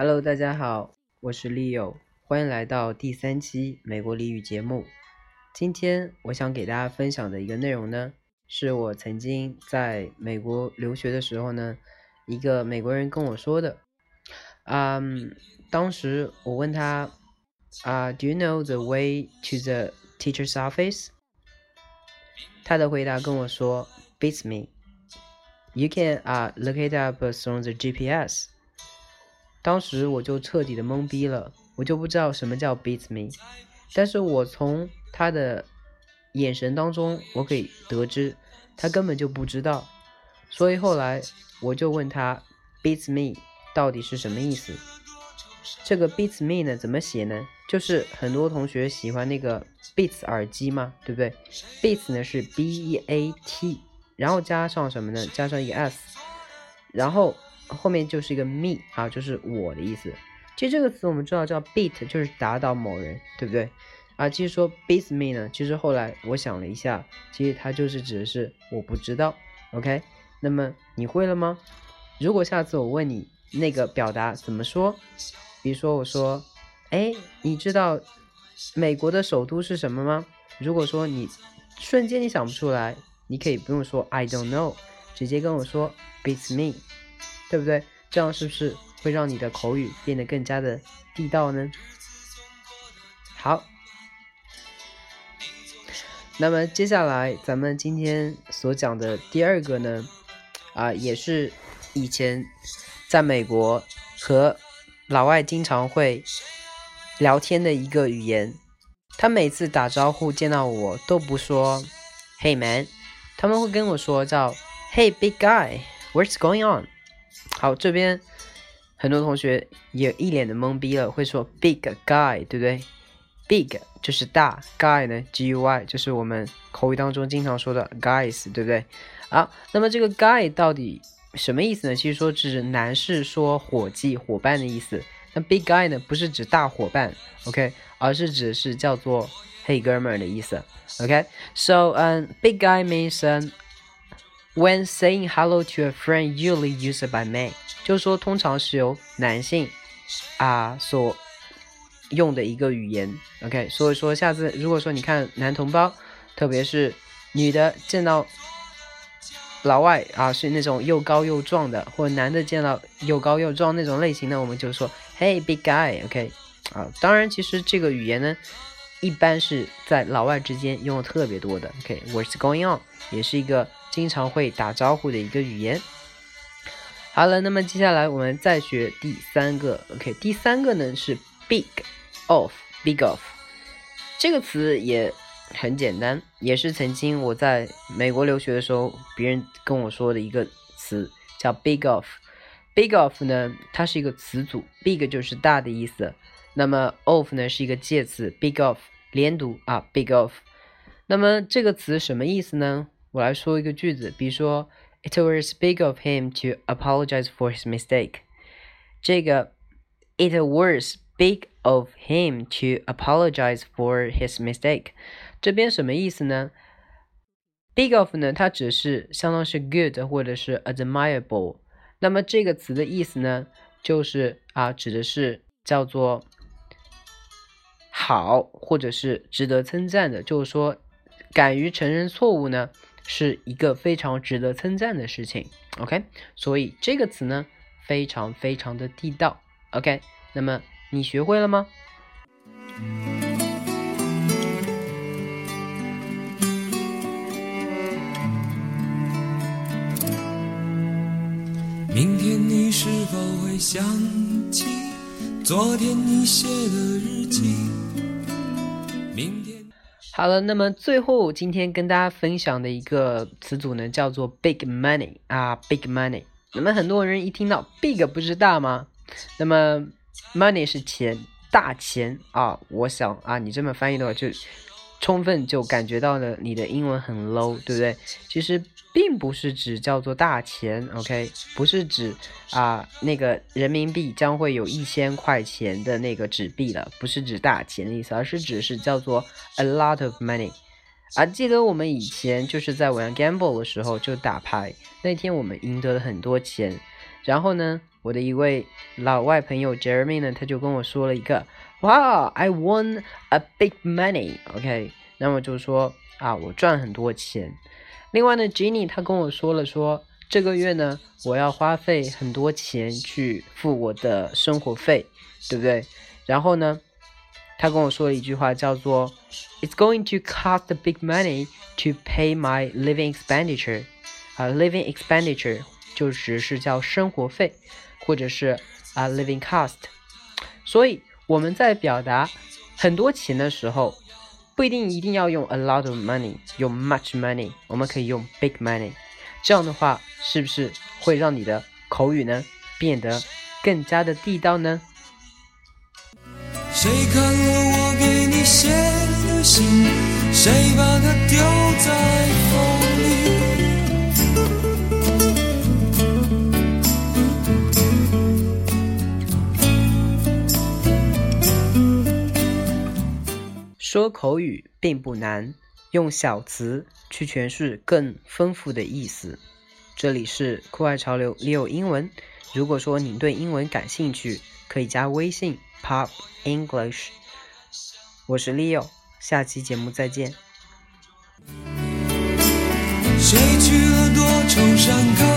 Hello，大家好，我是 Leo，欢迎来到第三期美国俚语节目。今天我想给大家分享的一个内容呢，是我曾经在美国留学的时候呢，一个美国人跟我说的。嗯，当时我问他啊，Do you know the way to the teacher's office？他的回答跟我说，Beats me。You can 啊，look it up from the GPS。当时我就彻底的懵逼了，我就不知道什么叫 beats me，但是我从他的眼神当中，我可以得知他根本就不知道，所以后来我就问他 beats me 到底是什么意思？这个 beats me 呢怎么写呢？就是很多同学喜欢那个 beats 耳机嘛，对不对？beats 呢是 b e a t，然后加上什么呢？加上一个 s，然后。后面就是一个 me 啊，就是我的意思。其实这个词我们知道叫 beat，就是打倒某人，对不对？啊，其实说 beats me 呢，其实后来我想了一下，其实它就是指的是我不知道。OK，那么你会了吗？如果下次我问你那个表达怎么说，比如说我说，哎，你知道美国的首都是什么吗？如果说你瞬间你想不出来，你可以不用说 I don't know，直接跟我说 beats me。对不对？这样是不是会让你的口语变得更加的地道呢？好，那么接下来咱们今天所讲的第二个呢，啊，也是以前在美国和老外经常会聊天的一个语言。他每次打招呼见到我都不说 “Hey man”，他们会跟我说叫 “Hey big guy”，What's going on？好，这边很多同学也一脸的懵逼了，会说 big guy，对不对？big 就是大，guy 呢，g u y 就是我们口语当中经常说的 guys，对不对？好，那么这个 guy 到底什么意思呢？其实说指男士说伙计、伙伴的意思。那 big guy 呢，不是指大伙伴，OK，而是指是叫做嘿哥们儿的意思，OK？So，嗯，big guy means When saying hello to a friend, usually used by men，就是说通常是由男性啊所用的一个语言。OK，所以说下次如果说你看男同胞，特别是女的见到老外啊是那种又高又壮的，或者男的见到又高又壮那种类型的，我们就说 Hey big guy。OK，啊，当然其实这个语言呢，一般是在老外之间用的特别多的。OK，What's going on？也是一个。经常会打招呼的一个语言。好了，那么接下来我们再学第三个。OK，第三个呢是 big of，big of 这个词也很简单，也是曾经我在美国留学的时候别人跟我说的一个词，叫 big of。big of 呢，它是一个词组，big 就是大的意思，那么 of 呢是一个介词，big of 连读啊，big of。那么这个词什么意思呢？我来说一个句子，比如说，It was big of him to apologize for his mistake。这个，It was big of him to apologize for his mistake。这边什么意思呢？Big of 呢，它只是相当是 good 或者是 admirable。那么这个词的意思呢，就是啊，指的是叫做好，或者是值得称赞的，就是说，敢于承认错误呢。是一个非常值得称赞的事情，OK，所以这个词呢非常非常的地道，OK，那么你学会了吗？明天你是否会想起昨天你写的日记？好了，那么最后今天跟大家分享的一个词组呢，叫做 big money 啊，big money。那么很多人一听到 big 不是大吗？那么 money 是钱，大钱啊。我想啊，你这么翻译的话，就充分就感觉到了你的英文很 low，对不对？其实。并不是指叫做大钱，OK，不是指啊那个人民币将会有一千块钱的那个纸币了，不是指大钱的意思，而是指是叫做 a lot of money。啊，记得我们以前就是在玩 gamble 的时候就打牌，那天我们赢得了很多钱，然后呢，我的一位老外朋友 Jeremy 呢，他就跟我说了一个，哇，I won a big money，OK，那么就说啊，我赚很多钱。另外呢，Jenny 他跟我说了说，这个月呢，我要花费很多钱去付我的生活费，对不对？然后呢，他跟我说了一句话，叫做 "It's going to cost a big money to pay my living expenditure"，啊，living expenditure 就只是叫生活费，或者是啊 living cost。所以我们在表达很多钱的时候。不一定一定要用 a lot of money，用 much money，我们可以用 big money。这样的话，是不是会让你的口语呢变得更加的地道呢？谁看了说口语并不难，用小词去诠释更丰富的意思。这里是酷爱潮流 Leo 英文。如果说您对英文感兴趣，可以加微信 Pop English。我是 Leo，下期节目再见。谁去了多愁善感